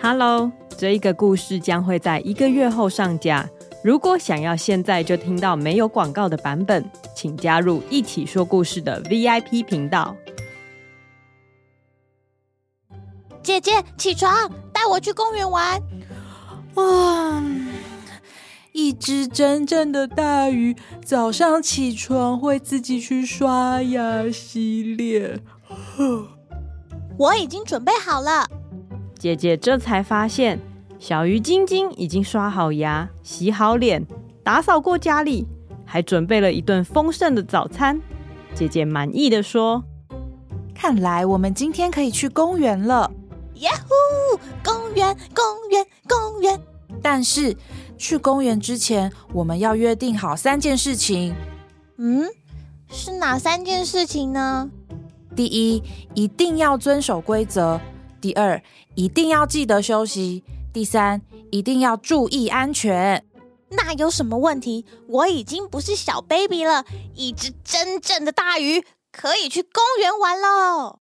Hello，这一个故事将会在一个月后上架。如果想要现在就听到没有广告的版本，请加入一起说故事的 VIP 频道。姐姐，起床，带我去公园玩。哇，一只真正的大鱼，早上起床会自己去刷牙洗脸。我已经准备好了。姐姐这才发现，小鱼晶晶已经刷好牙、洗好脸、打扫过家里，还准备了一顿丰盛的早餐。姐姐满意的说：“看来我们今天可以去公园了。”耶呼！公园，公园，公园。但是去公园之前，我们要约定好三件事情。嗯，是哪三件事情呢？第一，一定要遵守规则。第二，一定要记得休息；第三，一定要注意安全。那有什么问题？我已经不是小 baby 了，一只真正的大鱼，可以去公园玩喽！